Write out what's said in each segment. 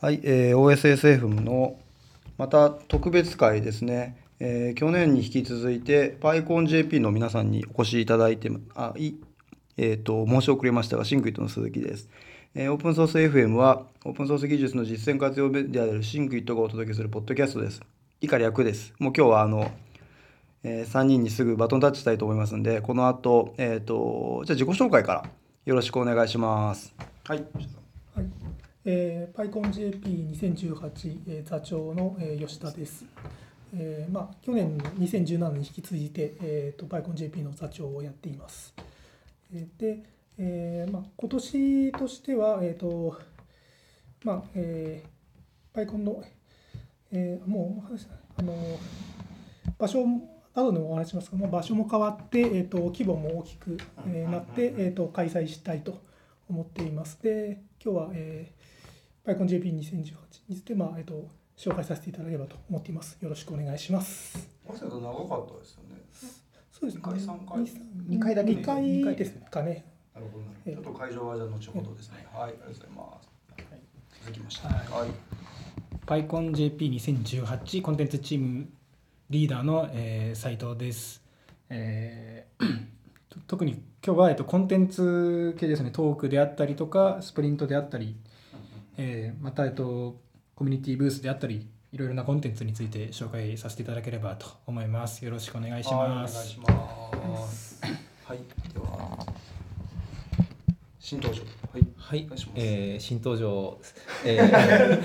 はい、えー OSSF のまた特別会ですね、えー去年に引き続いて PyConJP の皆さんにお越しいただいてあい、えー、と申し遅れましたが Think IT の鈴木です、えーオープンソース FM はオープンソース技術の実践活用メディアである Think IT がお届けするポッドキャストです。以下略です。もう今日はあのえ3人にすぐバトンタッチしたいと思いますんでこの後、えー、とじゃあ自己紹介からよろしくお願いします。はいはい、えー、PyConJP2018、えー座長の、えー吉田です。えーまあ、去年の2017に引き継いで、えー、と PyConJP の座長をやっています。えーで、えーまあ、今年としては、えーとまあえー、PyCon の、えーもう話しあの場所後でもお話ししますが、まあ、場所も変わって、えー、と規模も大きく、えーなって、えー、と開催したいと思っています。で、今日は、えー、PyConJP2018 について、まあえー、と紹介させていただければと思っています。よろしくお願いします。早稲田長かったですよねそうですね。二回三回二二回だけ二回ですかね。なるほどなええちょっと会場はじゃあ後ほどですね。はい、ありがとうございます。続きまして。はいはい。PyConJP2018 コンテンツチームリーダーの、えー斉藤です、えーと特に今日は、えっと、コンテンツ系ですねトークであったりとかスプリントであったり、えーまた、えっと、コミュニティブースであったりいろいろなコンテンツについて紹介させていただければと思いますよろしくお願いしはいお願いますします。はい、では新登場。はい。はいえー、新登場。えー、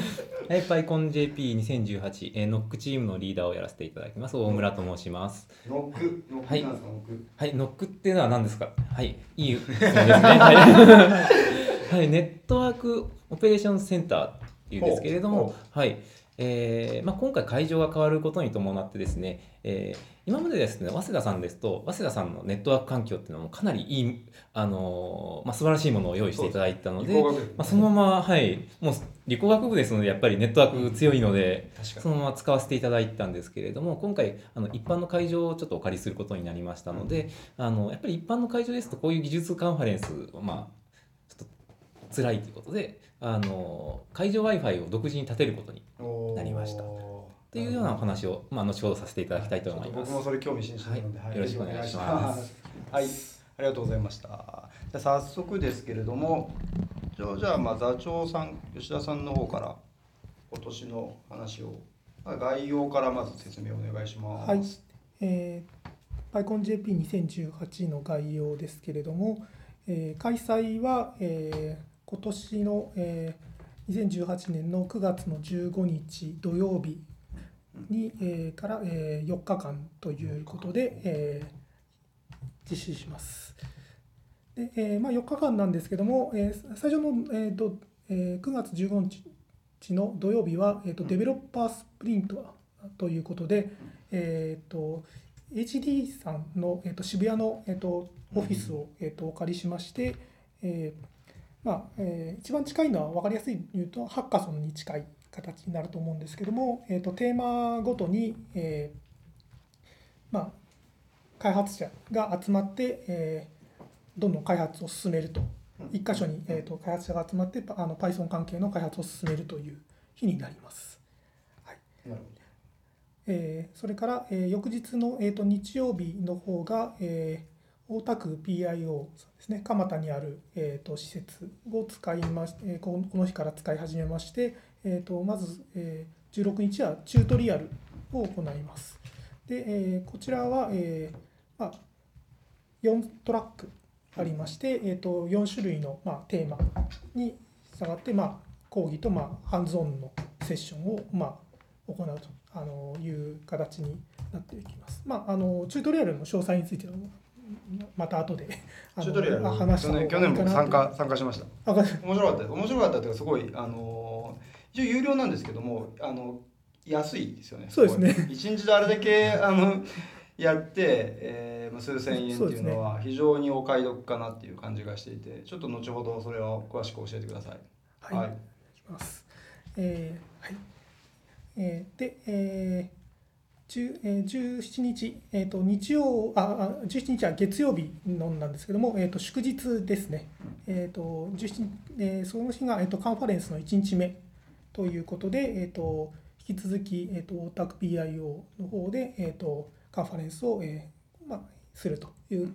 はい、PyConJP2018、えー、ノックチームのリーダーをやらせていただきます。大村と申します。ノック、ノッはいクなんですか、ノック。はい、ノックっていうのは何ですか？はい、いい質問ですね。はい、はい、ネットワークオペレーションセンターっていうんですけれども、はい、えーまあ、今回会場が変わることに伴ってですね、えー今までですね、早稲田さんですと、早稲田さんのネットワーク環境っていうのもかなりいい、あのーまあ、素晴らしいものを用意していただいたので、まあ、そのまま、はい、もう理工学部ですので、やっぱりネットワーク強いので、確かそのまま使わせていただいたんですけれども、今回、あの一般の会場をちょっとお借りすることになりましたので、あのやっぱり一般の会場ですと、こういう技術カンファレンス、まあ、辛いということで、あの会場 Wi-Fi を独自に立てることにになりましたっていうようなお話を、まあ、後ほどさせていただきたいと思います。僕もそれ興味津々なので、はいよろしくお願いしますす。はい、ありがとうございました。じゃあ早速ですけれども、じゃあじゃあまあ座長さん、吉田さんの方から今年の話を、まあ概要からまず説明お願いします。はい、えー、PyConJP2018 の概要ですけれども、えー開催は、えー今年の、えー2018年の9月の15日土曜日に、えーから、えー4日間ということで、えー実施します。でえーまあ、4日間なんですけども、えー最初の、えーとえー9月15日の土曜日は、えーとデベロッパースプリントということで、えー、と HD さんの、えー、と渋谷の、えー、とオフィスを、えー、とお借りしまして、えーまあえー一番近いのは分かりやすい言うとハッカソンに近い形になると思うんですけども、えー、とテーマごとに、えーまあ、開発者が集まって、えーどんどん開発を進めると。一箇所に、えー、と開発者が集まってあの Python 関係の開発を進めるという日になります。はい。なるえーそれから、えー翌日の、えー、と日曜日の方が、えー大田区 PIO ですね蒲田にある、えー、と施設を使いまし、えーこの日から使い始めまして、えー、とまず、えー16日はチュートリアルを行います。で、えーこちらは、えーまあ、4トラックありまして、えー、と4種類の、まあ、テーマに従って、まあ、講義と、まあ、ハンズオンのセッションを、まあ、行うとあのいう形になっていきます。まあ、あのチュートリアルの詳細についてはまた後でチュートリアルあ話した去年去年も参加参加しました。面白かった面白かったっていうかすごいあの一応有料なんですけどもあの安いですよねそうですね。一日であれだけあのやって、えーまあ、数千円っていうのは非常にお買い得かなっていう感じがしていてちょっと後ほどそれを詳しく教えてください。はい、はい。えーはい。えーで、えー10えー17日、えー、と日曜ああ17日は月曜日のなんですけども、えー、と祝日ですね、えーと17えーその日が、えー、とカンファレンスの1日目ということで、えー、と引き続き、えー、と OTACPIO の方で、えー、とカンファレンスを、えーまあ、するという、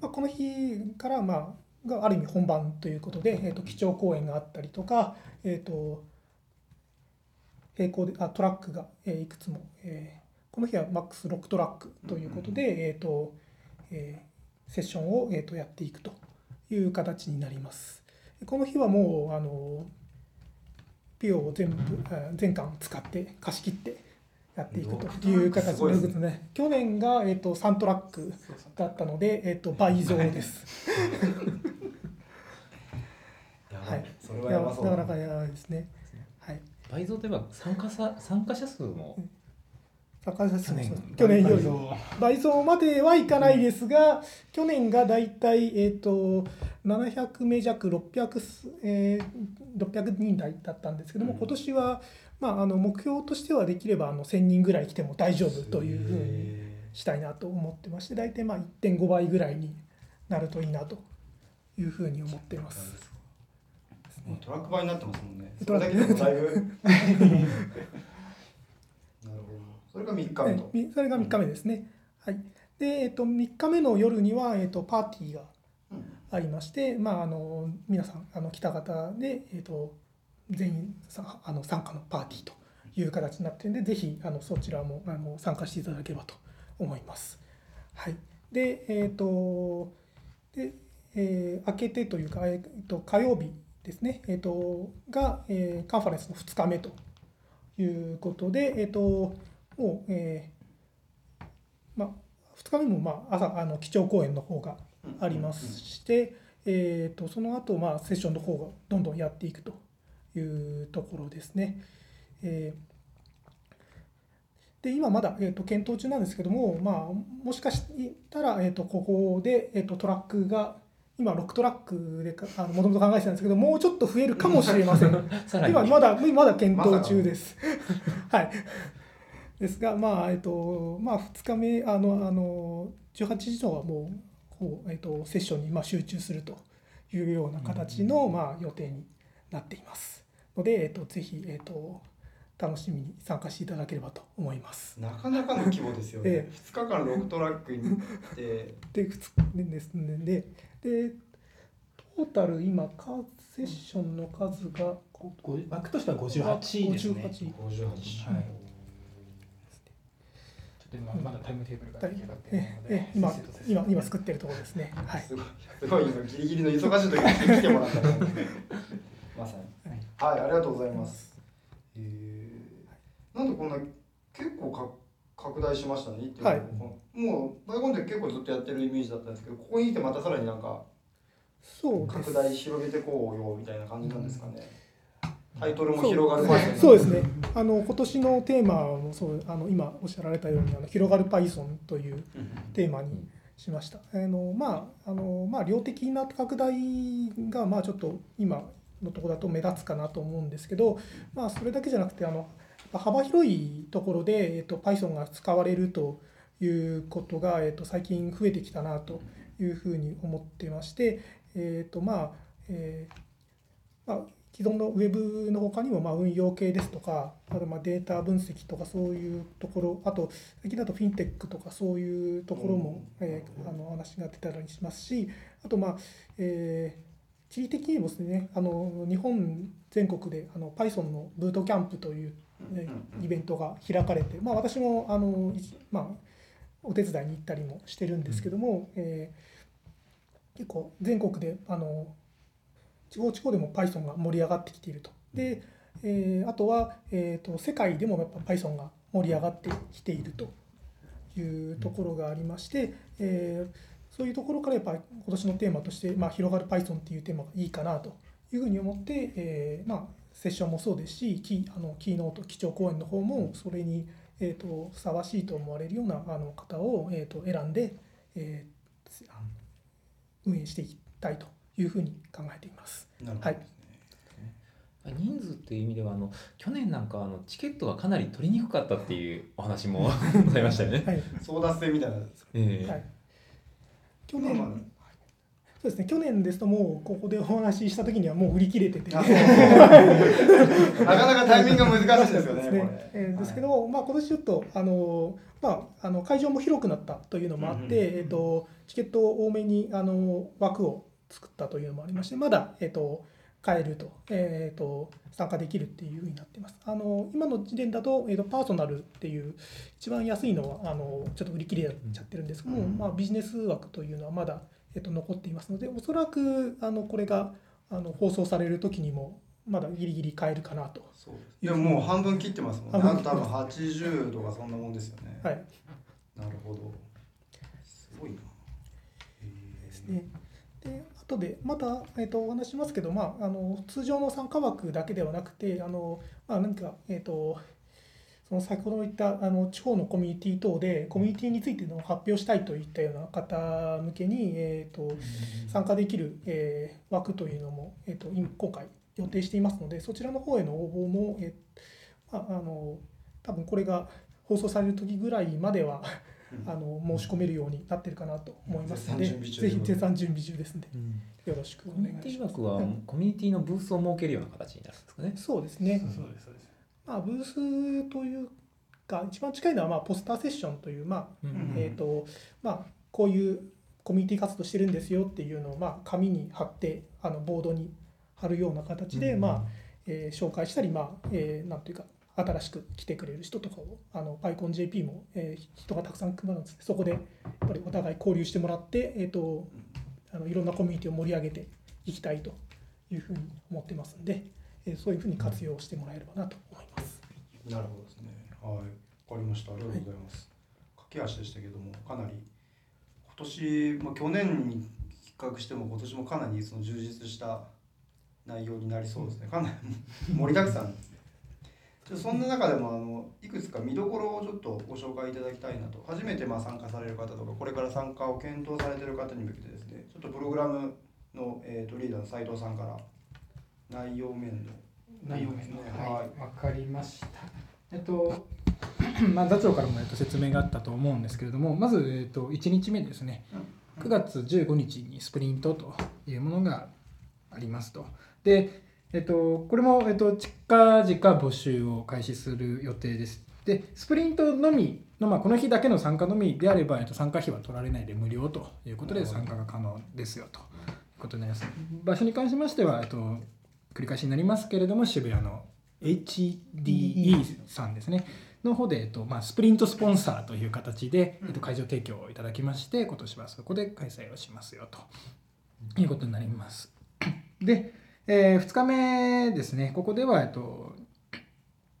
まあ、この日から、まあ、がある意味本番ということで、えー、と基調講演があったりとか、えー、と並行であトラックが、えーいくつも、えーこの日はマックス6トラックということで、えーとえーセッションを、えー、とやっていくという形になります。この日はもうあのピオを全部あ全巻使って貸し切ってやっていくという形ですねですね。去年が、えー、と3トラックだったので、えー、と倍増です。はいそれいやなかなかやばいですね。はい。倍増といえば参加者参加者数も高橋さん去年。去年より。倍増。倍増まではいかないですが、去年がだいたい、えー、と700名弱600す、えー、600人台だったんですけども、うん。今年は、まあ、あの目標としてはできればあの1000人ぐらい来ても大丈夫というふうにしたいなと思ってまして大体まあ1.5倍ぐらいになるといいなというふうに思っています。もうトラック倍になってますもんね。そトラックだいぶ。それが3日目と。それが3日目ですね。はい、で、えっと3日目の夜には、えっとパーティーがうんありまして、まあ、あの皆さんあの来た方で、えっと全員さあの参加のパーティーという形になっているのでぜひあのそちらもあの参加していただければと思います。はい、で、えっとで、えー明けてというか、えっと火曜日ですね、えっとが、えーカンファレンスの2日目ということで、えっともう、えーまあ、2日目も、まあ、朝あの基調講演の方がありまして、えー、とその後、まあセッションの方がどんどんやっていくというところですね。えーで今まだ、えー、と検討中なんですけども、まあ、もしかしたら、えー、とここで、えー、とトラックが今6トラックでかあのもともと考えてたんですけどもうちょっと増えるかもしれません。今まだまだ検討中です。はい。ですが、まあえっとまあ2日目あのあの18時のはもうこうえっとセッションにまあ集中するというような形のまあ予定になっています。のでえっとぜひえっと楽しみに参加していただければと思います。なかなかの規模ですよね。え2日間6トラックに行って、で2日ですねででトータル今カーセッションの数が枠としては58ですね。58 58。はいちょっと今まだタイムテーブルが出来上がってないのでええ、今今今作ってるところですね。はい。すごい、すごい今ギリギリの忙しい時に来てもらったね。まさに。はい、ありがとうございます。えー、なんでこんな結構か拡大しましたね。ってうのはいもうバイコンって結構ずっとやってるイメージだったんですけど、ここにいてまたさらになんかそう拡大広げてこうよみたいな感じなんですかね。タイトルも広がるそう Python そうですね。あの今年のテーマもそうあの今おっしゃられたようにあの広がる Python というテーマにしました。あのまああのまあ量的な拡大がまあちょっと今のところだと目立つかなと思うんですけど、まあそれだけじゃなくてあの幅広いところでえっと Python が使われるということがえっと最近増えてきたなというふうに思ってまして、えっとまあ、えーまあ既存のウェブの他にもまあ運用系ですとかあとまあデータ分析とかそういうところあと最近だとフィンテックとかそういうところも、えーあの話が出たりしますしあとまあ、えー地理的にもですねあの日本全国であの Python のブートキャンプという、えーイベントが開かれて、まあ、私もあの、いまあ、お手伝いに行ったりもしてるんですけども、えー結構全国であの地方地方でも Python が盛り上がってきていると。で、えーあとは、えー、と世界でもやっぱ Python が盛り上がってきているというところがありまして、えーそういうところからやっぱ今年のテーマとして、まあ、広がる Python っていうテーマがいいかなというふうに思って、えーまあ、セッションもそうですしキーあのキーノート基調講演の方もそれに、えー、とふさわしいと思われるようなあの方を、えー、と選んで、えー運営していきたいというふうに考えています。なるほど。はい。人数っていう意味ではあの去年なんかあのチケットがかなり取りにくかったっていうお話も ございましたよね。はい。争奪戦みたいな。ええ。はい、去年、まあまあそうですね。去年ですともうここでお話しした時にはもう売り切れてて。なかなかタイミングが難しいですよねですね。えーですけど、まあ、今年ちょっとあの、まあ、あの会場も広くなったというのもあって、うんうんうんえー、とチケットを多めにあの枠を作ったというのもありましてまだ、えー、と買えると,、えー、と参加できるっていうふうになっています。あの今の時点だと,、えー、とパーソナルっていう一番安いのはあのちょっと売り切れちゃってるんですけども、うん。まあ、ビジネス枠というのはまだ、えー、と残っていますのでおそらくあのこれがあの放送される時にもまだギリギリ買えるかなと。いやもう半分切ってますもんね。多分80とかそんなもんですよね。はい。なるほど。すごいな。へですね。で後でまた、えー、とお話しますけど、まあ、あの通常の参加枠だけではなくてあの、まあ、何か、えー、とその先ほど言ったあの地方のコミュニティ等でコミュニティについての発表したいといったような方向けに、えー、と参加できる、えー枠というのも、えー、と今回予定していますのでそちらの方への応募も、えーまあ、あの多分これが放送される時ぐらいまではあの申し込めるようになってるかなと思いますので、ぜひ絶賛準備中ですので、よろしくおコミュニテ願いします。ィ枠はうんコミュニティのブースを設けるような形になるんですかね。そうですね。そうですそうです。まあブースというか一番近いのはまあポスターセッションというまあ、うん。えっ、とまあこういうコミュニティ活動してるんですよっていうのをまあ紙に貼ってあのボードに貼るような形で、まあ、えー紹介したりまあ、えーなんていうか新しく来てくれる人とかをあの PyConJP も、えー人がたくさん来るのでそこでやっぱりお互い交流してもらって、えー、とあのいろんなコミュニティを盛り上げていきたいというふうに思ってますんで、えーそういうふうに活用してもらえればなと思います。なるほどですね。はい。わかりました。ありがとうございます、駆け足でしたけどもかなり今年、まあ、去年に比較しても今年もかなりその充実した内容になりそうですね。かなり盛りだくさんそんな中でもあのいくつか見どころをちょっとご紹介いただきたいなと。初めてまあ参加される方とかこれから参加を検討されている方に向けてですねちょっとプログラムの、えー、とリーダーの斉藤さんから内容面の。内容面のははいい。わかりました。えっと まあ座長からもえっと説明があったと思うんですけれどもまずえっと1日目ですね。9月15日にスプリントというものがありますと。でえっとこれもえっと近々募集を開始する予定です。でスプリントのみの、まあ、この日だけの参加のみであれば、えっと、参加費は取られないで無料ということで参加が可能ですよということになります。場所に関しましては、えっと、繰り返しになりますけれども渋谷の HDE さんですね。の方で、えっとまあ、スプリントスポンサーという形で、えっと、会場提供をいただきまして今年はそこで開催をしますよということになります。で、え2日目ですねここでは、えっと、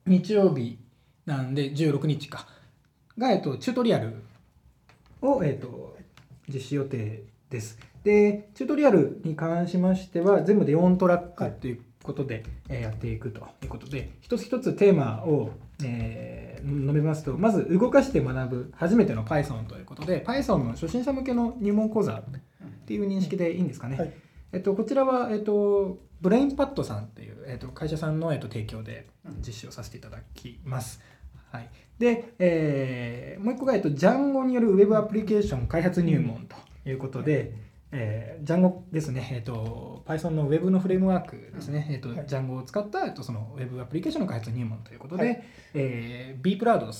日曜日なんで16日かが、えっと、チュートリアルを、えっと、実施予定です。でチュートリアルに関しましては全部で4トラックということで、えーやっていくということで一つ一つテーマを、えー述べますとまず動かして学ぶ初めての Python ということで Python の初心者向けの入門講座っていう認識でいいんですかね。はいえっと、こちらは、えっと、ブレインパッドさんっていう、えっと、会社さんの、えっと、提供で実施をさせていただきます。はい、で、えーもう一個が、えっと、Django によるウェブアプリケーション開発入門ということで、えー、Django ですね、えっと、Python のウェブのフレームワークですね、えっと、はい。Django を使った、えっと、そのウェブアプリケーションの開発入門ということで、はい。えー、B プラウド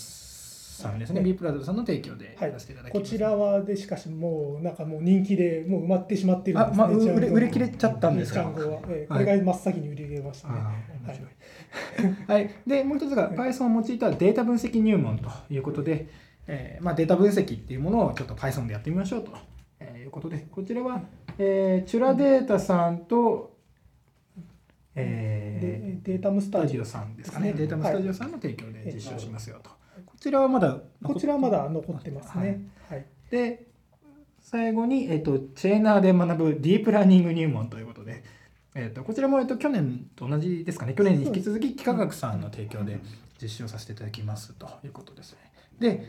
さんですね、はい。B プラウドさんの提供ではい。やらせていただきます。こちらはでしかしもうなんかもう人気でもう埋まってしまってるんあ、ですね。まあ、売れ売れ切れちゃったんですか？えーはい。これが真っ先に売り切れましたね。はい。はい、でもう一つが Python を用いたデータ分析入門ということで、えーまあ、データ分析っていうものをちょっと Python でやってみましょうとえーいうことでこちらは、えーチュラデータさんと、えでデータムスタタジオさんですかね、データムスタジオさんの提供で実証しますよと、こちらはまだこちらはまだ残ってますね。はい。で最後に、えっとチェーナーで学ぶディープラーニング入門ということで、えっとこちらも、えっと去年と同じですかね去年に引き続き幾何学さんの提供で実施をさせていただきますということですね。で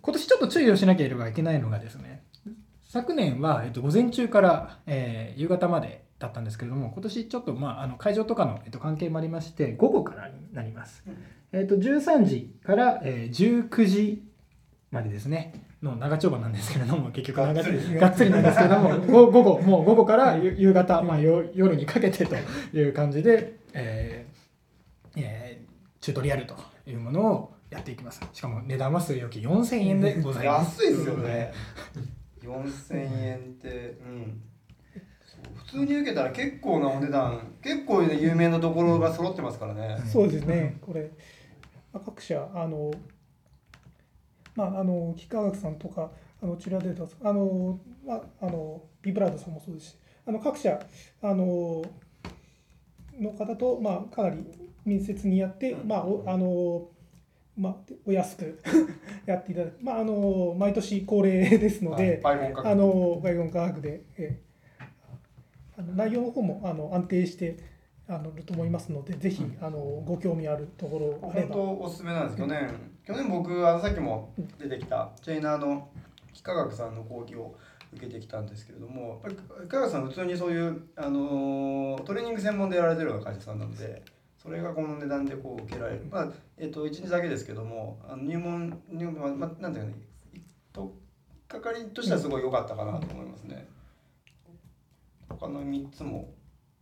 今年ちょっと注意をしなければいけないのがですね昨年は、えっと、午前中から、えー夕方までだったんですけれども今年ちょっと、まあ、あの会場とかの、えっと、関係もありまして午後からになります。えっと13時から、えー19時までですね。の長丁場なんですけれども 結局長がっつり。ですねがっつりなんですけれども ご午後もう午後から夕夕方、まあ、よ夜にかけてという感じで、えーえーチュートリアルというものをやっていきます。しかも値段は据え置き4000円でございます。安いですよね。4000円ってうん。普通に受けたら結構なお値段結構ね有名なところが揃ってますからね、そうですね、これ、まあ、各社、あの、まあ、あの、幾何学さんとか、あの、チュラデータさん、あの、まあ、あの、ビブラードさんもそうですし、あの、各社、あの、の方と、まあ、かなり密接にやって、まあ、おあの、まあ、お安く やっていただく、まあ、あの、毎年恒例ですので、パイモン価格あの外語科学で、えーあの内容の方もあの安定してあのると思いますので、ぜひあのご興味あるところあれば、本当おすすめなんです。去年去年僕あのさっきも出てきたチェイナーの幾何学さんの講義を受けてきたんですけれどもやっぱり幾何学さん普通にそういう、あのートレーニング専門でやられてるような会社さんなのでそれがこの値段でこう受けられる。まあえっ、と1日だけですけどもあの入門入門まあなんていうかねとっかかりとしてはすごい良かったかなと思いますね。他の3つも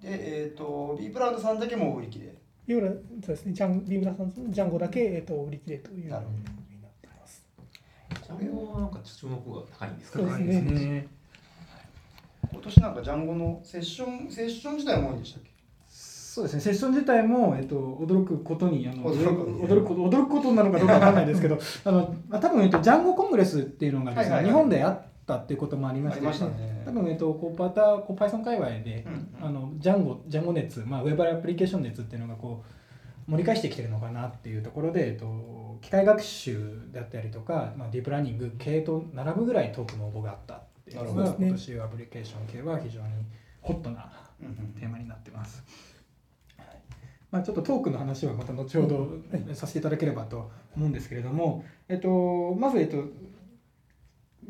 でえっ、と B プランドさんだけもう売り切れ。ビブラそうですね、ジャンビブラさんのジャンゴだけ、えっと売り切れというなるほどになっています。これもなんか注目が高いんですか？そうですね。今年なんかジャンゴのセッションセッション自体も多いんでしたっけ？そうですね、セッション自体も、えっと、驚くことにあの驚くことに。驚くこと驚くことなのかどうかわかんないですけどあの、まあ、多分、えっと、ジャンゴコングレスっていうのが日本であったっていうこともありましてね。多分、えっと、こうパタこう Python 界隈で、うんあのジャンゴジャンゴ熱、まあ、ウェブアプリケーション熱っていうのがこう盛り返してきてるのかなっていうところで、えっと、機械学習であったりとか、まあ、ディープラーニング系と並ぶぐらいトークの応募があったっていうのがなるほど。今年アプリケーション系は非常にホットなうんうん。テーマになってます。はい。まあ、ちょっとトークの話はまた後ほどさせていただければと思うんですけれども、えっと、まず、えっと、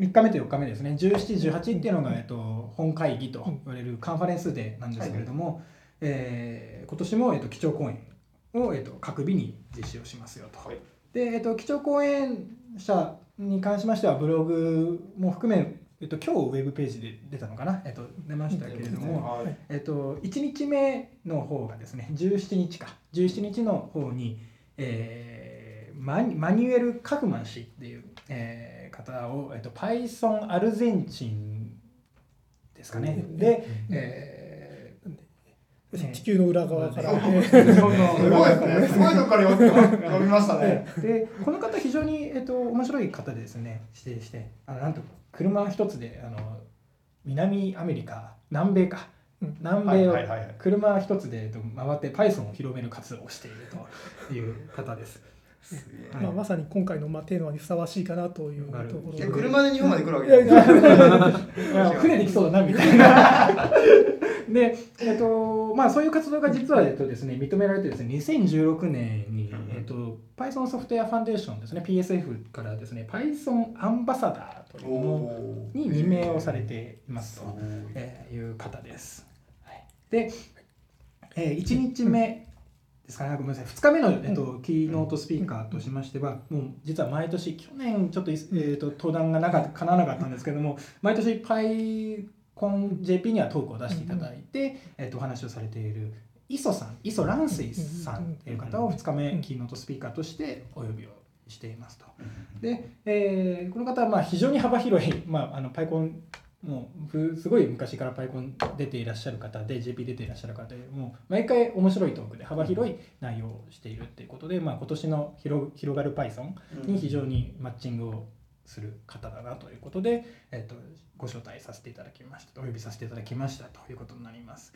3日目と4日目ですね、17、18っていうのが、えっと、本会議と言われるカンファレンスデーなんですけれども、えー今年も、えっと、基調講演を、えっと、各日に実施をしますよと。はい。で、えっと、基調講演者に関しましては、ブログも含め、えっと、今日ウェブページで出たのかな、えっと、出ましたけれども、はい。えっと、1日目の方がですね17日か。17日の方に、えーマニマニュエル・カフマン氏っていう、えー方を、えっと、Python アルゼンチンですかね。うん。で、うん。えー地球の裏側から、そうえすごいですね。すごいとこからよ読みましたね。でこの方非常に、えっと、面白い方でですね。指定してあのなんと車一つであの南アメリカ南米か。うん。南米を車一つで、えっと、回って Python を広める活動をしているという方です。まあ、まさに今回のまあテーマにふさわしいかなというところで。車で日本まで来るわけじゃない。やいや。船できそうだなみたいな。で、えっとまあ、そういう活動が実は、えっとですね、認められてですね2016年に、うん。えっと、Python ソフトウェアファンデーションですね PSF からですね Python アンバサダーというものに任命をされていますという方です。はい、で、えー、1日目ですかね、ごめんなさい、2日目の、えっと、キーノートスピーカーとしましては、もう実は毎年、去年ちょっと,、えー、と登壇がなかかなわなかったんですけども、毎年 PyConJP にはトークを出していただいて、えー、とお話をされている磯さん、磯蘭水さんという方を2日目、キーノートスピーカーとしてお呼びをしていますと。で、えーこの方はまあ非常に幅広い、まあ、あのパイコンもうふすごい昔からパイコン出ていらっしゃる方で JP 出ていらっしゃる方でもう毎回面白いトークで幅広い内容をしているっていうことで、まあ、今年の広広がる Python に非常にマッチングをする方だなということで、えっとご招待させていただきましたお呼びさせていただきましたということになります。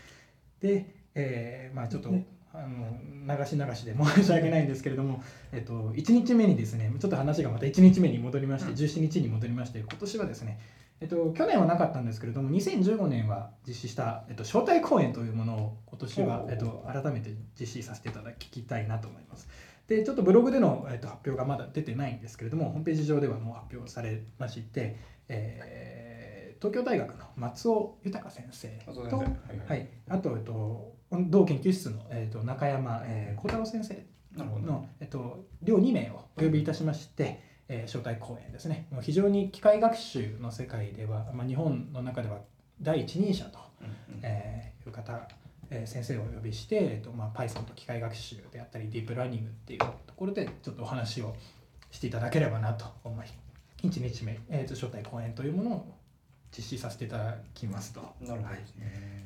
で、えーまあ、ちょっと、ねあの流し流しで申し訳ないんですけれども、えっと、1日目にですねちょっと話がまた1日目に戻りまして、うん17日に戻りまして今年はですねえっと、去年はなかったんですけれども2015年は実施した、えっと、招待公演というものを今年はえっと、改めて実施させていただきたいなと思います。でちょっとブログでの、えっと、発表がまだ出てないんですけれどもホームページ上ではもう発表されまして、えー東京大学の松尾豊先生とはいはいはい、あと、えっと、同研究室の、えっと、中山、えー、幸太郎先生。の、えっと、両2名をお呼びいたしまして、えー招待講演ですね非常に機械学習の世界では、まあ、日本の中では第一人者と、えーいう方、えー先生をお呼びして、えーとまあ、Python と機械学習であったりディープラーニングっていうところでちょっとお話をしていただければなと思い1日目、えーと招待講演というものを実施させていただきますと。なるほどですね。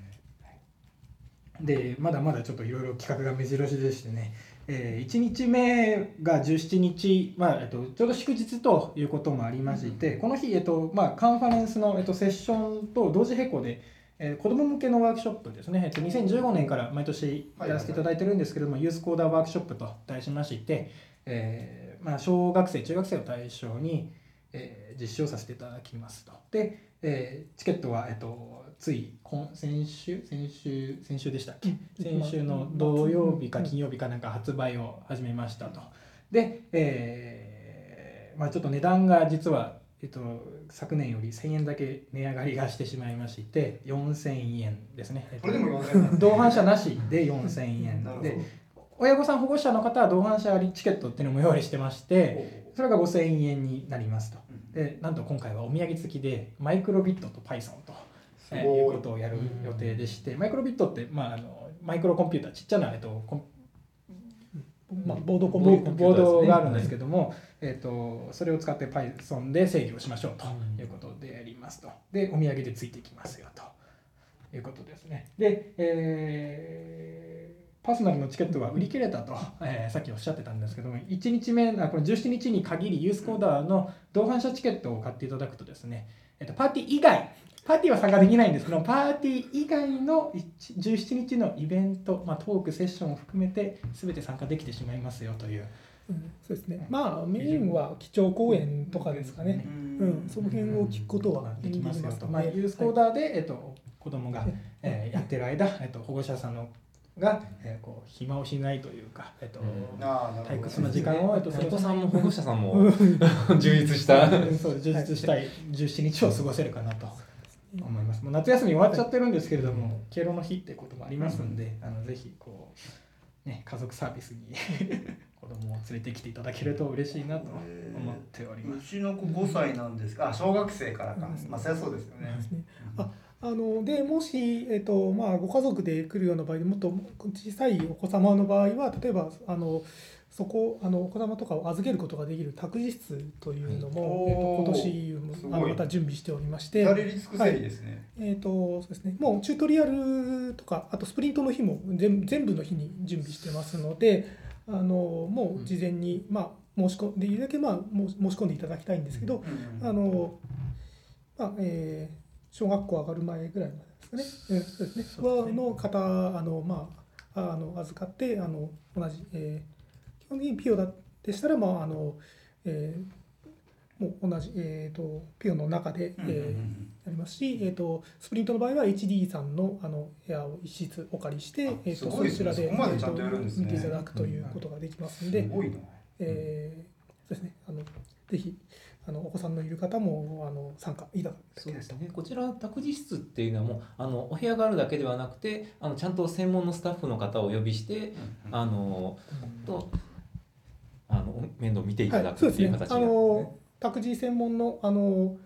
でまだまだちょっといろいろ企画が目白押しでしてね、え1日目が17日、まあえっと、ちょうど祝日ということもありまして、この日、えっとまあ、カンファレンスの、えっと、セッションと同時並行で、えー子ども向けのワークショップですね、えっと、2015年から毎年やらせていただいてるんですけれども、ユースコーダーワークショップと題しまして、えーまあ、小学生、中学生を対象に、えー実施をさせていただきますと。で、えーチケットは、えっと、つい今先週先週先週でしたっけ、先週の土曜日か金曜日かなんか発売を始めましたと。で、えーまあ、ちょっと値段が実は、えっと、昨年より1000円だけ値上がりがしてしまいまして4000円ですね。えっとこれでも4000円なんですね同伴者なしで4000円。なるほど。で親御さん保護者の方は同伴者チケットっていうのも用意してましてそれが5000円になりますと。でなんと今回はお土産付きでマイクロビットと Python と、えいいうことをやる予定でしてマイクロビットって、まあ、あのマイクロコンピューターちっちゃな、えっと、まあ、ボードコンボピューターボードがあるんですけども、えっとそれを使って Python で制御をしましょうということでやりますと。でお土産でついてきますよということですね。で、えーパーソナルのチケットは売り切れたと、えーさっきおっしゃってたんですけども1日目あこの17日に限りユースコーダーの同伴者チケットを買っていただくとですね、えっとパーティー以外パーティーは参加できないんです。けどパーティー以外の一17日のイベント、まあ、トークセッションを含めて全て参加できてしまいますよという。うん。そうですね。まあメインは基調講演とかですかね、うん、その辺を聞くことはできますよと、のまあ、ユースコーダーで、えっと、子供が、えーやってる間、えっと、保護者さんのが、えーこう暇をしないというか、えっとうん。退屈な時間を、えっと、お子さんも保護者さんも 充実した。そう充実したい17日を過ごせるかなと思います。もう夏休み終わっちゃってるんですけれども、敬老の日ってこともありますんで、あのぜひこう、ね、家族サービスに 子供を連れてきていただけると嬉しいなと思っておりうます。ちの子5歳なんですが、あ小学生からか。うんまあそりゃそうですよね。ですねああのでもし、えっとまあ、ご家族で来るような場合でもっと小さいお子様の場合は例えばあのそこあのお子様とかを預けることができる託児室というのも、はい。えっと今年すごい。あのまた準備しておりまして。至れり尽くせりですね。えー、とそうですね、もうチュートリアルとか、あとスプリントの日も全全部の日に準備してますので、あのもう事前に、まあ、申し込んできるだけ、まあ、申し込んでいただきたいんですけど、あのまあえー小学校上がる前ぐらいまでですかね、うですね。そうですね。はの方あの、まあ、あの預かってあの同じ、えー基本的にピオだでしたら、まああのえーもう同じ、えー、とピオの中で、うんうんうん。えーやりますし、えー、とスプリントの場合は HD さんのあの部屋を一室お借りしてあ、えー、とすごいですね。そちらでそこまでちゃんとやるんですね。えーと見ていただくということができますので、すごいな。えーそうですね、あのぜひあのお子さんのいる方もあの参加いただけそう。ですね、こちら託児室っていうのはもうあのお部屋があるだけではなくてあのちゃんと専門のスタッフの方をお呼びしてあのとあの面倒を見ていただはい、そうですねくっていう形。あになるんですねの託児専門のあの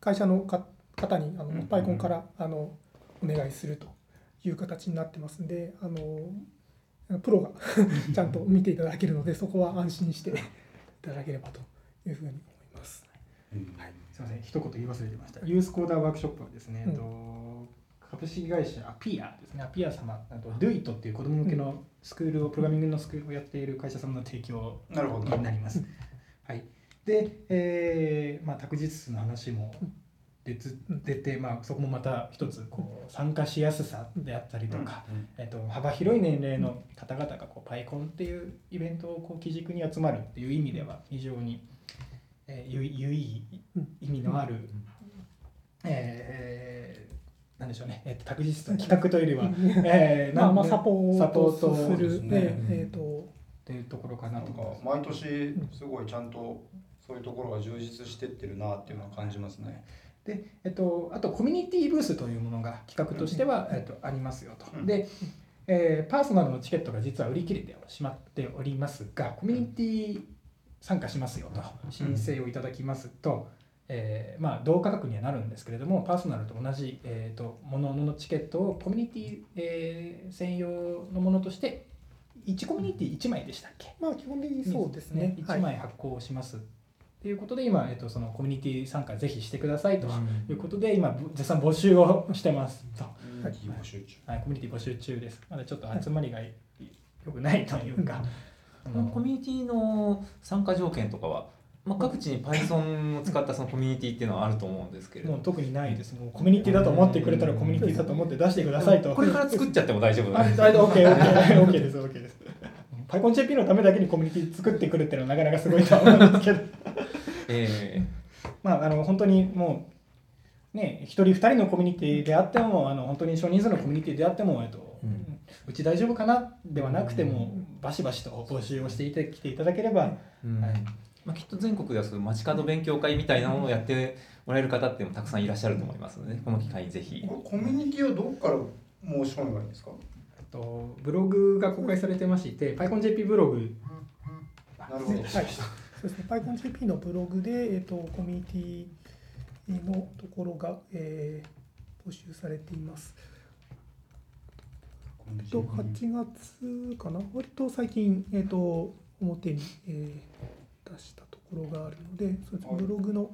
会社のか方にあの、うんパイコンからあのお願いするという形になってますんで、あのプロが ちゃんと見ていただけるので、そこは安心して いただければというふうに思います。うんはい、すみません、一言言い忘れてました。ユースコーダーワークショップはですね、うんえっと株式会社アピアですね、アピア様、あと DoIt っていう子供向けのスクールを、プログラミングのスクールをやっている会社様の提供。になります。はい。で、えーまあ託児室の話も出出て、まあそこもまた一つこう参加しやすさであったりとか、うん。えっと幅広い年齢の方々がこうパイコンっていうイベントをこう基軸に集まるっていう意味では非常に、えー、有有意義意味のある、えーなんでしょうね、えっと託児室の企画というよりは、えーまあ、なんまあサポサートポートする、ですね。えーえーとっていうところかなと思います。毎年すごいちゃんとそういうところが充実してってるなっていうのは感じますね。で、えっと、あとコミュニティブースというものが企画としては、えっと、ありますよと。うん。で、えーパーソナルのチケットが実は売り切れてしまっておりますがコミュニティ参加しますよと。申請をいただきますと、えーまあ、同価格にはなるんですけれどもパーソナルと同じ、えー、ともののチケットをコミュニティ、えー専用のものとして1コミュニティ1枚でしたっけ？まあ基本的にそうですね。1枚発行します。ということで今、えー、とそのコミュニティ参加ぜひしてくださいということで今絶賛募集をしてますと。はい、コミュニティ募集中です。まだちょっと集まりが良くないというか、あこのコミュニティの参加条件とかは、まあ、各地に Python を使ったそのコミュニティっていうのはあると思うんですけれど。ももう特にないです。もうコミュニティだと思ってくれたらコミュニティだと思って出してくださいと。これから作っちゃっても大丈夫あ、なんで。す大丈夫、OK、OK、OK です、OK です。PyConJP のためだけにコミュニティ作ってくるっていうのはなかなかすごいとは思うんですけど、えまあ、あの本当にもう、ね、一人二人のコミュニティであっても、あの本当に少人数のコミュニティであっても、えっとうん。うち大丈夫かな？ではなくても、バシバシと募集をしていてきていただければ、ーうん。はいまあ、きっと全国ではそういう街角勉強会みたいなものをやってもらえる方っていうのもたくさんいらっしゃると思いますので、この機会にぜひ。これコミュニティはどこから申し込めばいいんですか？えっとブログが公開されてまして、PyConJP ブログ、なるほどはい、そうですね。PyConJP のブログで、えっと、コミュニティのところが、えー募集されています。えっと、8月かな、割と最近、えっと、表に、えー出したところがあるので、そうですはいブログの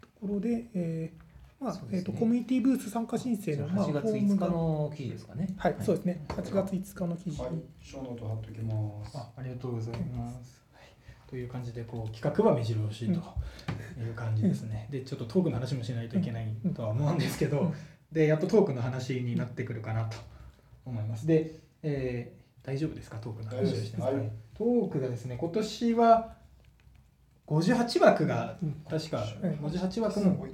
ところで、えーまあえっと、コミュニティブース参加申請の、まあ、8月5フォームが日の記事ですかね。はい、そうですね。8月5日の記事。はい。に、ショーノート貼っておきます。あありがとうございます。はい、という感じでこう企画は目白押しという感じですね。でちょっとトークの話もしないといけないとは思うんですけど、でやっとトークの話になってくるかなと思います。で、えー大丈夫ですか？トークの話をしてます。はい。トークがですね今年は58枠がうん。確かはい58枠の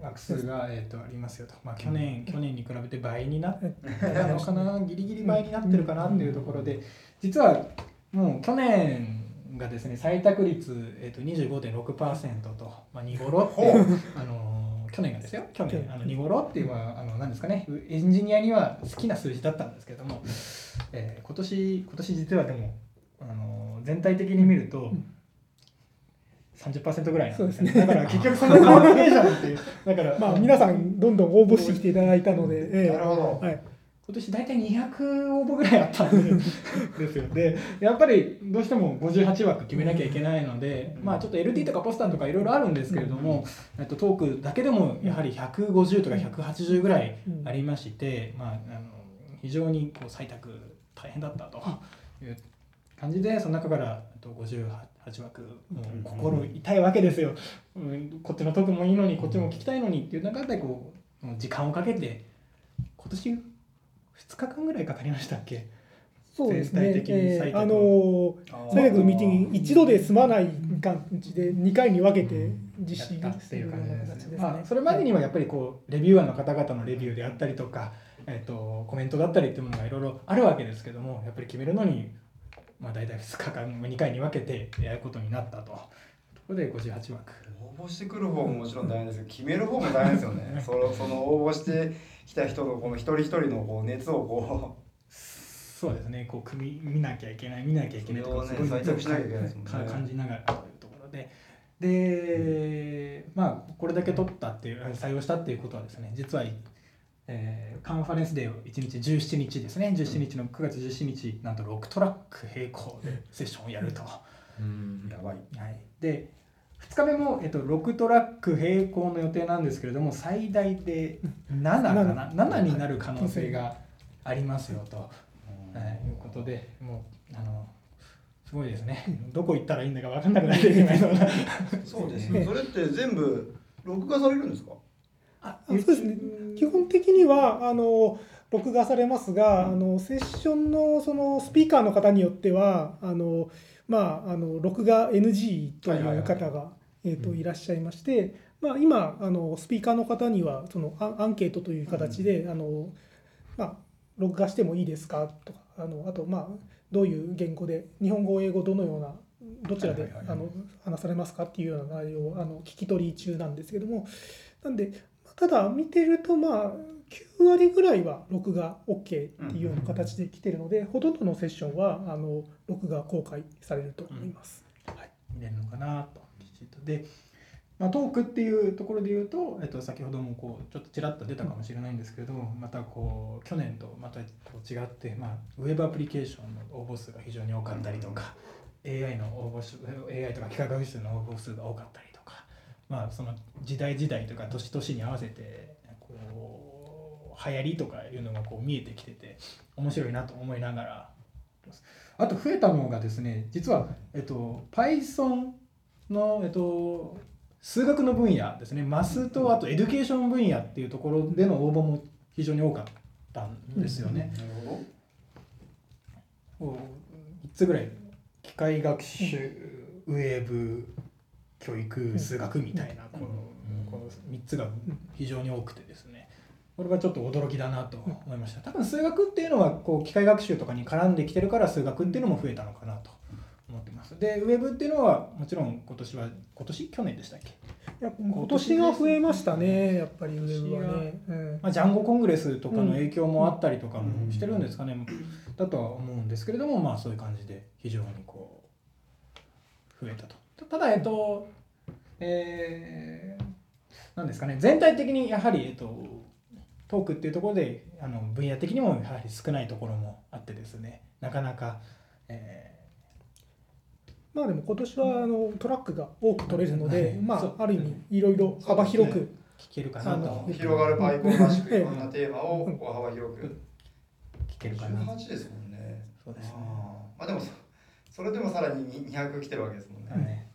枠数が、えー、とありますよと、まあ、去年去年に比べて倍になったのかなギリギリ倍になってるかなっていうところで実はもう去年がですね採択率、えー、と25.6%と、まあ、2頃ってあのー去年がですよ。去年。うんあの2頃っていうのはあの何ですかね。エンジニアには好きな数字だったんですけども、えー今年今年実はでも、あのー全体的に見るとん30%ぐらいなんですね。だから結局そんな変わらねえじゃんっていう。だからまあ皆さんどんどん応募してきていただいたので、なるほど、はい、今年大体200応募ぐらいあったんで。すよでやっぱりどうしても58枠決めなきゃいけないので、うん、まあちょっと LT とかポスターとかいろいろあるんですけれども、うん、とトークだけでもやはり150とか180ぐらいありまして、うん、まあ、あの非常にこう採択大変だったという感じでその中から58立場く心痛いわけですよ、うん、こっちのトークもいいのにこっちも聞きたいのにっていう中でこう時間をかけて今年2日間ぐらいかかりましたっけ？そうですね、えー、あの大学のミーティング一度で済まない感じで2回に分けて実施っていう感じですね、まあ、それまでにはやっぱりこうレビューアーの方々のレビューであったりとか、えーと、とコメントだったりっていうものがいろいろあるわけですけどもやっぱり決めるのにまあ、大体2日間2回に分けてやることになったと。ところで58枠。応募してくる方ももちろん大変ですけど決める方も大変ですよね。そのその応募してきた人のこの一人一人のこう熱をこそうですね、こう組み見なきゃいけない、見なきゃいけないとか、ねすごいしなきゃいけないですもんね。か感じながらというところで、で、まあ、これだけ取ったっていう、採用したっていうことはですね、実は、えーカンファレンスデーを1日17日ですね、17日の9月17日、なんと6トラック並行でセッションをやると。うん。うやばい。はい、で2日目も、えっと、6トラック並行の予定なんですけれども最大で7かな？7になる可能性がありますよと、はい、いうことでもうあのすごいですね。どこ行ったらいいんだか分かんなくなってしまいそうな。そうですね。それって全部録画されるんですか？そうですね。基本的にはあの録画されますが、あのセッションのそのスピーカーの方によってはあの、まあ、あの録画 NG という方が、えー、といらっしゃいまして、まあ、今あのスピーカーの方にはそのアンアンケートという形で、あのまあ、録画してもいいですか？とかあのあと、まあ、どういう言語で日本語英語どのようなどちらで話されますか？っていうような内容をあの聞き取り中なんですけども。なんでただ見てるとまあ9割ぐらいは録画 OK っていうような形で来てるので、ほとんどのセッションはあの録画公開されると思います。はい。見れるのかなときちっと。で、まあ、トークっていうところで言うと、えっと、先ほどもこうちょっとちらっと出たかもしれないんですけどまたこう去年とまたこう違って、まあ、ウェブアプリケーションの応募数が非常に多かったりとか、AI の応募数 AI とか機械学習の応募数が多かったりまあ、その時代時代とか年々に合わせてこう流行りとかいうのがこう見えてきてて面白いなと思いながら。あと増えたのがですね実は、えっと、Python の、えっと、数学の分野ですね。 Math とあと Education 分野っていうところでの応募も非常に多かったんですよね。なるほど。こう3つぐらい。機械学習、ウェブ教育数学みたいなこのこの3つが非常に多くてですね。これがちょっと驚きだなと思いました。多分数学っていうのはこう機械学習とかに絡んできてるから数学っていうのも増えたのかなと思ってます。でウェブっていうのはもちろん今年は今年？去年でしたっけ、いや今年は増えましたねやっぱりウェブはね、うん。まあ、ジャンゴコングレスとかの影響もあったりとかもしてるんですかね、だとは思うんですけれどもまあそういう感じで非常にこう増えたとただえっとえー、なんですかね。全体的にやはりえっとトークっていうところであの分野的にもやはり少ないところもあってですね。なかなか、えまあでも今年はあのトラックが多く取れるので、はい。そうまあある意味いろいろ幅広く、ー聞けるかなあとの広がるパイコンらしくええいろんなテーマをこう幅広く聞けるかな。18ですもんね。そうですね。まあでもそそれでもさらに200来てるわけですもんね、はい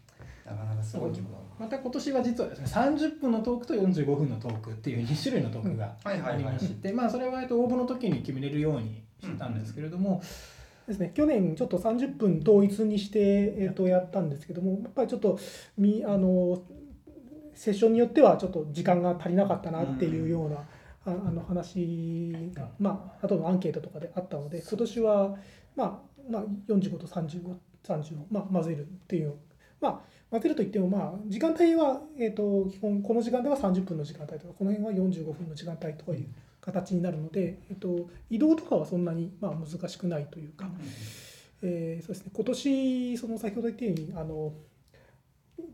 なかなかすごい規模だまた今年は実はですね30分のトークと45分のトークっていう2種類のトークがありまして、まあそれはえっと応募の時に決めれるようにしてたんですけれども、ですね、去年ちょっと30分統一にして、えー、とやったんですけどもやっぱりちょっとみあのセッションによってはちょっと時間が足りなかったなっていうような、ああの話が、まあ後のアンケートとかであったので今年は、まあ、まあ45と3530を、まあ、混ぜるっていうまあ混ぜるといっても、まあ、時間帯は、えー、と基本この時間では30分の時間帯とかこの辺は45分の時間帯とかいう形になるので、えー、と移動とかはそんなに、まあ、難しくないというか。えーそうですね、今年その先ほど言ったようにあの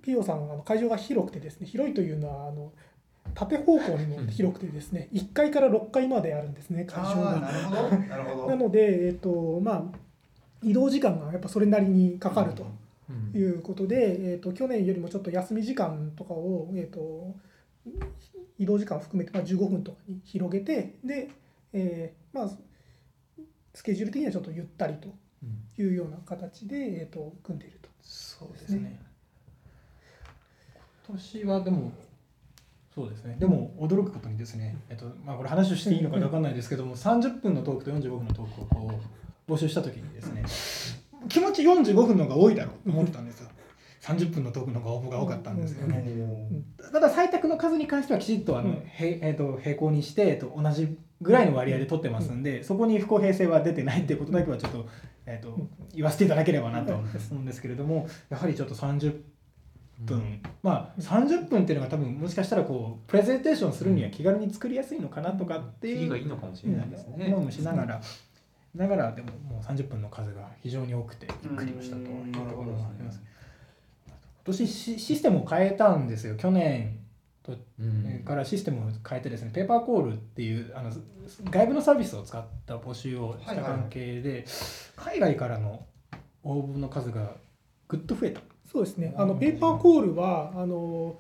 ピオさんあの会場が広くてですね広いというのはあの縦方向にも広くてですね1階から6階まであるんですね会場が。な なので、えっとまあ、移動時間がやっぱそれなりにかかるということで、えっと去年よりもちょっと休み時間とかを、えっと移動時間を含めて、まあ、15分とかに広げてで、えーまあ、スケジュール的にはちょっとゆったりというような形で、えー、と組んでいると。そうですね。今年はでもそうですね。でも驚くことにですね、えっとまあ、これ話をしていいのか分かんないですけども30分のトークと45分のトークをこう募集した時にですね気持ち45分の方が多いだろうと思ってたんですよ。30分のトークの方が応募が多かったんですよね。ただ採択の数に関してはきちっとあの、うん。へえー、と並行にして、えー、と同じぐらいの割合で取ってますんで、そこに不公平性は出てないっていうことだけはちょっと,、えー、と言わせていただければなと思うんですけれどもやはりちょっと30分、まあ30分っていうのが多分もしかしたらこうプレゼンテーションするには気軽に作りやすいのかなとかっていういいのかもしれないですね。思いもしながら。ながらでももう30分の数が非常に多くてびっくりもしたというところがあります。今年シシステムを変えたんですよ。去年とうんからシステムを変えてですねペーパーコールっていうあの外部のサービスを使った募集をした関係で、海外からの応募の数がぐっと増えた。そうですね。あのペーパーコールはあの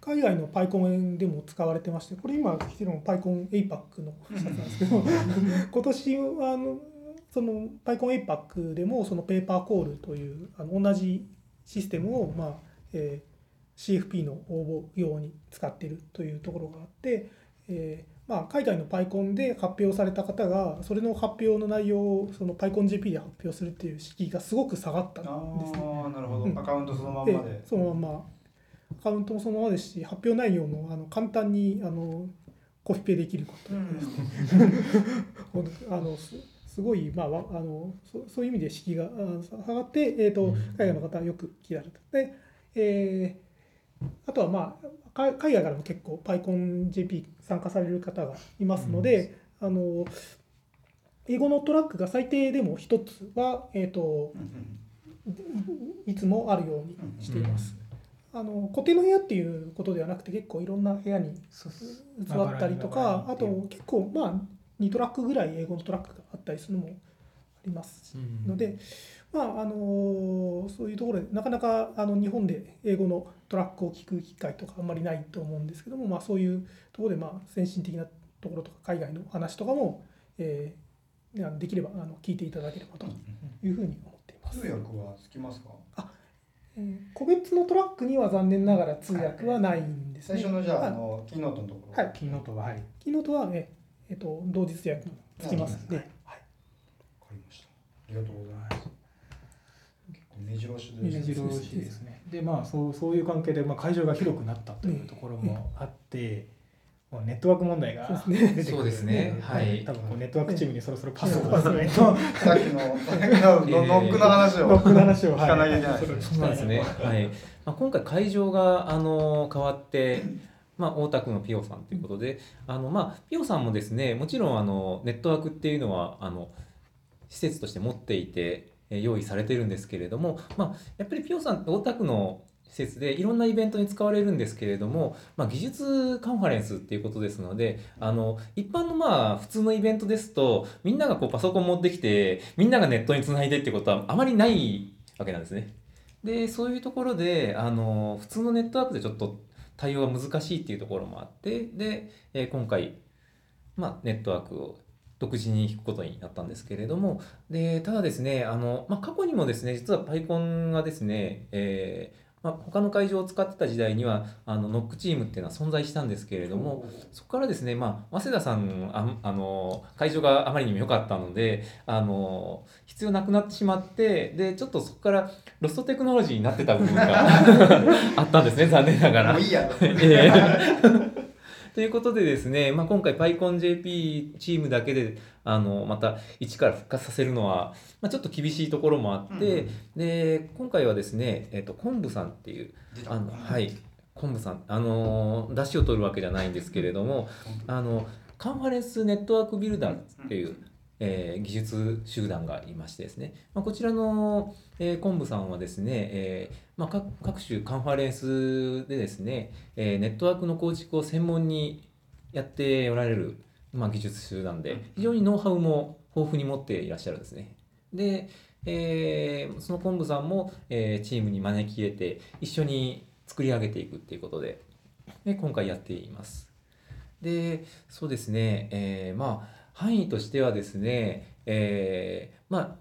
海外のパイコンでも使われてましてこれ今着てるのもパイコン APAC のシャツなんですけど 今年はあのそのパイコン APAC でもそのペーパーコールというあの同じシステムを、まあえー CFP の応募用に使っているというところがあって、えーまあ、海外のパイコンで発表された方がそれの発表の内容をそのパイコン JP で発表するっていう敷居がすごく下がったんですね。ああなるほど、うん。アカウントそのままで。そのまんまアカウントもそのままですし発表内容もあの簡単にあのコピペできること ほんとあのすすごい、まあ、わあのそそういう意味で敷居があ下がって、えー、とうん。海外の方はよく来られた。で、えーあとは、まあ、か海外からも結構 PyConJP 参加される方がいますので、あの英語のトラックが最低でも一つは、えー、といつもあるようにしています。あの固定の部屋っていうことではなくて結構いろんな部屋に座ったりとかあと結構まあ2トラックぐらい英語のトラックがあったりするのもありますので、まああのそういうところでなかなかあの日本で英語のトラックを聞く機会とかあんまりないと思うんですけども、まあ、そういうところでまあ先進的なところとか海外の話とかも、えー、できればあの聞いていただければというふうに思っています。通訳はつきますか？えー個別のトラックには残念ながら通訳はないんですね。最初のじゃああはい。のキーノートのところ。はい。キーノートははい。キーノートは、ええっと同日通訳につきますので、はい。わかりました。ありがとうございます。結構目白押し目です白押しですね。でまあそうそういう関係で、まあ、会場が広くなったというところもあって、ネットワーク問題がそうですね。出てくるそうですね。はい。多分こうネットワークチームにそろそろパスをうん出さないとさっきののノックの話をノックの話を聞かなきゃいけない。はそうなんですね。はい。まあ、今回会場があの変わって、まあ大田区のピオさんということで、あのまあピオさんもですね、もちろんあのネットワークっていうのはあの施設として持っていてえー用意されてるんですけれども、まあやっぱりピオさん大田区の施設でいろんなイベントに使われるんですけれども、まあ、技術カンファレンスっていうことですのであの一般のまあ普通のイベントですとみんながこうパソコン持ってきてみんながネットにつないでってことはあまりないわけなんですね。でそういうところであの普通のネットワークでちょっと対応が難しいっていうところもあってで、今回、まあ、ネットワークを独自に引くことになったんですけれどもでただですねあの、まあ、過去にもですね実はパイコンがですね、えーまあ、他の会場を使ってた時代にはあのノックチームっていうのは存在したんですけれどもそこからですね、まあ、早稲田さんああの会場があまりにも良かったのであの必要なくなってしまってでちょっとそこからロストテクノロジーになってた部分が あったんですね残念ながらもう。いいや ええということでですね、まあ、今回 PyConJP チームだけであのまた一から復活させるのは、まあ、ちょっと厳しいところもあって、で今回はですね、えっと昆布さんっていうあのはい昆布さんあの出汁を取るわけじゃないんですけれどもあのカンファレンスネットワークビルダーっていう、えー技術集団がいましてですね、まあ、こちらの、えー、昆布さんはですね、えーまあ、各各種カンファレンスでですね、えーネットワークの構築を専門にやっておられる、まあ、技術集団で非常にノウハウも豊富に持っていらっしゃるんですね。で、えーその昆布さんも、えーチームに招き入れて一緒に作り上げていくっていうことでで今回やっています。でそうですね、えーまあ範囲としてはですね、えーまあ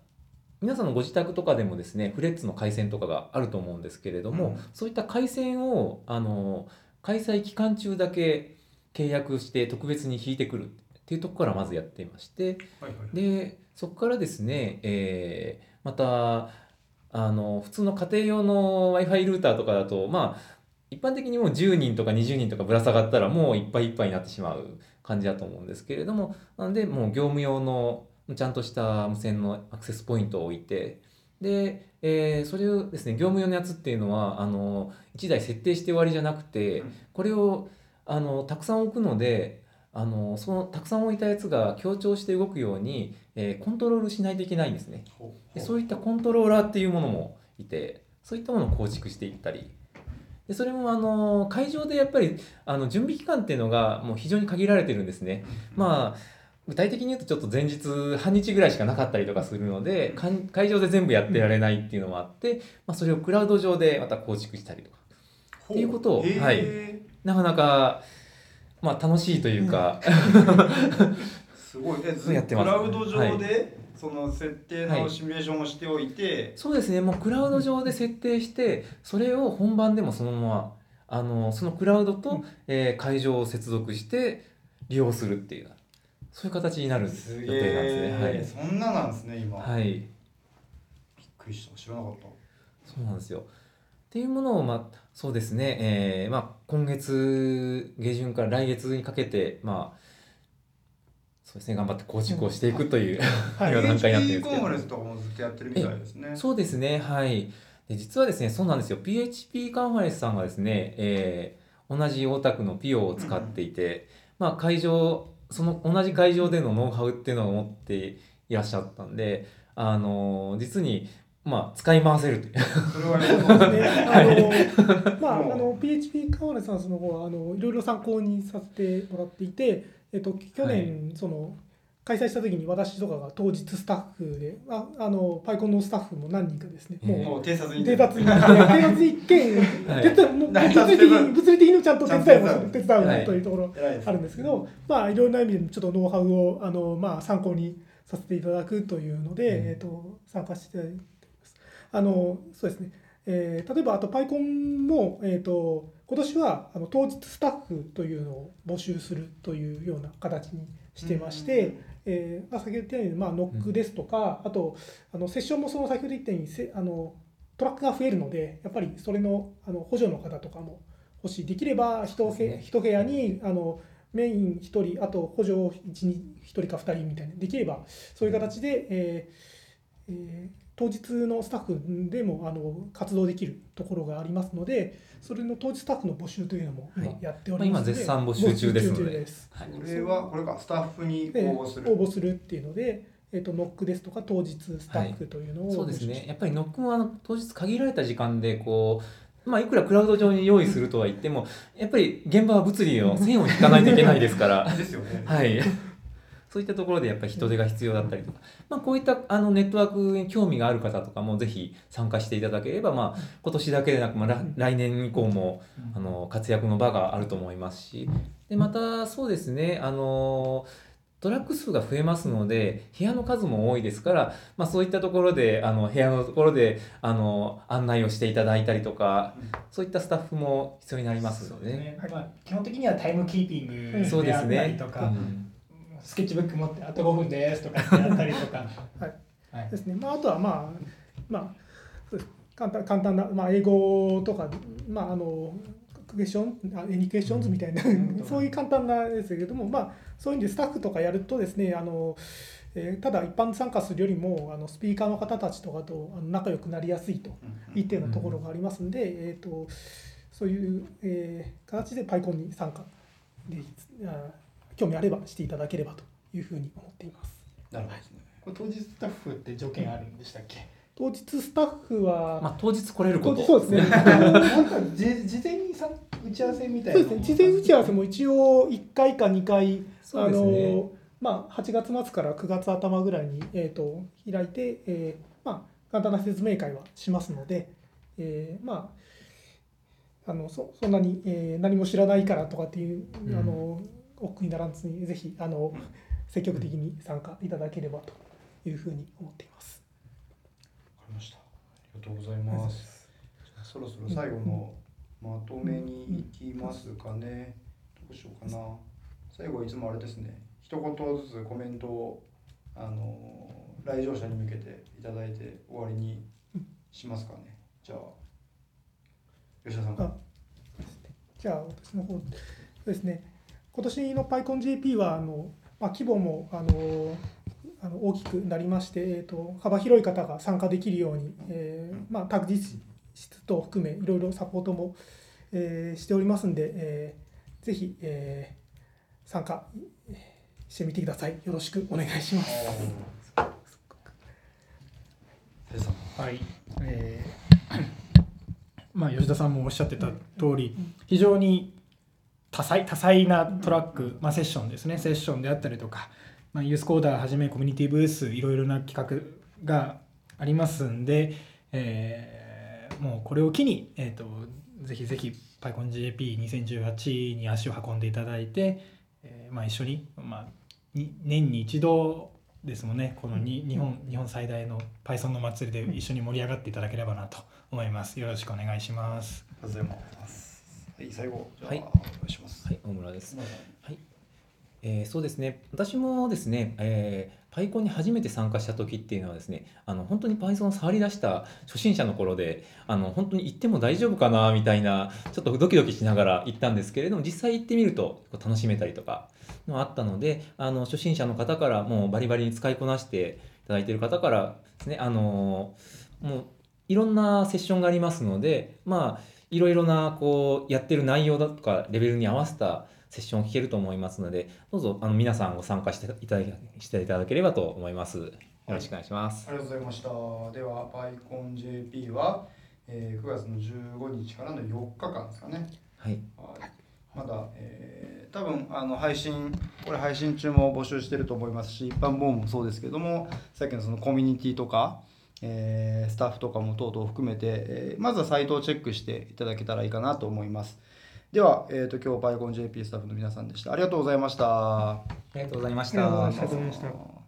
皆さんのご自宅とかでもですねフレッツの回線とかがあると思うんですけれども、うん。そういった回線をあの開催期間中だけ契約して特別に引いてくるっていうところからまずやっていましてはいはい。でそこからですね、えーまたあの普通の家庭用の w i f i ルーターとかだとまあ一般的にもう10人とか20人とかぶら下がったらもういっぱいいっぱいになってしまう感じだと思うんですけれどもなのでもう業務用のちゃんとした無線のアクセスポイントを置いてで、えーそれをですね業務用のやつっていうのはあの1台設定して終わりじゃなくてうんこれをあのたくさん置くのであのそのたくさん置いたやつが強調して動くように、えーコントロールしないといけないんですね。でそういったコントローラーっていうものもいてそういったものを構築していったりでそれもあの会場でやっぱりあの準備期間っていうのがもう非常に限られてるんですね。まあ具体的に言うとちょっと前日半日ぐらいしかなかったりとかするので会場で全部やってられないっていうのもあって、まあ、それをクラウド上でまた構築したりとか。っていうことをはい。なかなか、まあ、楽しいというか、すごい。えずやってますクラウド上で、はその設定はいのシミュレーションをしておいて、そうですね。もうクラウド上で設定してそれを本番でもそのままあのそのクラウドと、うん。えー会場を接続して利用するっていうそういう形になる予定なんですね。え。そんななんですね今、はい、はい、びっくりした。知らなかった。そうなんですよ。っていうものを、まあ、そうですね、えーまあ、今月下旬から来月にかけて、まあ、そうですね、頑張って構築をしていくという、はい。段階になってるんですけどコンファレンスとかもずっとやってるみたいですね。そうですね、はい。で実はですね、そうなんですよ。PHP カンファレンスさんがですね、えー同じ大田区の PO を使っていて、まあ会場、その同じ会場でのノウハウっていうのを持っていらっしゃったんで、あの実にまあ使い回せるという。それはね、あのまあもう。あの PHP カワレサンスの方はあのいろいろ参考にさせてもらっていて、えっと去年、その開催した時に私とかが当日スタッフで、ああのパイコンのスタッフも何人かですね、もう偵察に。偵察に。なって、偵察一見、はい。手伝いもう大物理的体に物理的にもちゃんと手伝い手伝はい。うというところあるんですけど、まあいろんな意味でちょっとノウハウをあのまあ参考にさせていただくというので、うん。えっ、と参加していただいてます。あのそうですね。えー例えばあとパイコンもえっ、と今年はあの当日スタッフというのを募集するというような形にしてまして、えーまあ、先ほど言ったように、まあ、ノックですとか、あとあのセッションもその先ほど言ったようにせあのトラックが増えるのでやっぱりそれのあの補助の方とかも欲しいできれば一部ね。一部屋にあのメイン1人あと補助1人か2人みたいなできればそういう形で、えーえー当日のスタッフでもあの活動できるところがありますのでそれの当日スタッフの募集というのも今はい。やっておりますので、まあ今絶賛募集中ですので。はい。これはこれかスタッフにで応募する。応募するっていうので、えー、とノックですとか当日スタッフというのをそうですね。やっぱりノックもあの当日限られた時間でこうまあいくらクラウド上に用意するとは言ってもやっぱり現場は物理の線を引かないといけないですから。ですよね。はい。そういったところでやっぱり人手が必要だったりとか、まあ、こういったあのネットワークに興味がある方とかもぜひ参加していただければ、まあ、今年だけでなく、まあ、ら来年以降もあの活躍の場があると思いますし。でまたそうですねあのトラック数が増えますので部屋の数も多いですから、まあ、そういったところであの部屋のところであの案内をしていただいたりとかそういったスタッフも必要になりますのでね。ねまあ、基本的にはタイムキーピングそうであったりねとか、うんスケッチブック持ってあと5分ですとかやったりとか。はい。はい。ですね、まあ、あとはまあ、まあ、簡単簡単な、まあ、英語とか、まあ、あのクエスチョンあエニクエスチョンズみたいな、ん そういう簡単なですけれども、まあ、そういうんでスタッフとかやるとですねあの、えーただ一般参加するよりもあのスピーカーの方たちとかと仲良くなりやすいといったようなところがありますんで、えー、とそういう、えー形でパイコンに参加であ興味あればしていただければというふうに思っています。なるほどですね。これ当日スタッフって条件あるんでしたっけ？当日スタッフは、まあ、当日来れること。そうですね。なんかじ事前にさ打ち合わせみたいなそうですね。事前打ち合わせも一応1回か2回、ね。のまあ8月末から9月頭ぐらいにえっ、と開いて、えーまあ簡単な説明会はしますので、えーまああのそそんなに、えー何も知らないからとかっていう、うん。あの億劫にならずにぜひあの積極的に参加いただければというふうに思っています。わかりました。ありがとうございます。そろそろ最後のまとめに行きますかね。どうしようかな。最後いつもあれですね。一言ずつコメントをあの来場者に向けていただいて終わりにしますかね。じゃあ吉田さんじゃあ私の方ですね今年の PyConJP はあの、まあ、規模もあのあの大きくなりまして、えー、と幅広い方が参加できるように、えーまあ、託児室等を含めいろいろサポートも、えーしておりますんで、えーぜひ、えー参加してみてください。よろしくお願いします。はい、えーまあ、吉田さんもおっしゃってた通り非常に多彩多彩なトラック、まあ、セッションですね。セッションであったりとか、まあ、ユースコーダーはじめコミュニティブースいろいろな企画がありますんで、えーもうこれを機に、えー、とぜひぜひ PyConJP2018 に足を運んでいただいて、えーまあ、一緒に、まあ、に年に一度ですもんね。このに日本日本最大の Python の祭りで一緒に盛り上がっていただければなと思います。よろしくお願いします。ありがとうございますはい最後じゃあ、はいお願いしますはい、大村です。はい、えーそうですね。私もですね、えー、パイコンに初めて参加した時っていうのはですね、あの本当に Python を触り出した初心者の頃で、あの本当に行っても大丈夫かなみたいなちょっとドキドキしながら行ったんですけれども、実際行ってみると楽しめたりとかのあったので、あの初心者の方からもうバリバリに使いこなしていただいている方からですね、あのもういろんなセッションがありますので、まあいろいろなこうやってる内容だとかレベルに合わせたセッションを聞けると思いますので、どうぞあの皆さんご参加していただけしていただければと思います。はろしくお願いしますありがとうございました。では、PyConJP は、えー9月の15日からの4日間ですかね。はいはいまだ、えー多分あの配信これ配信中も募集してると思いますし一般ボーンもそうですけどもさっきのそのコミュニティとか、えースタッフとかも等々含めて、えーまずはサイトをチェックしていただけたらいいかなと思います。では、えー、と今日 PyConJP スタッフの皆さんでした。ありがとうございました。ありがとうございましありがとうございたました。ありがとうございました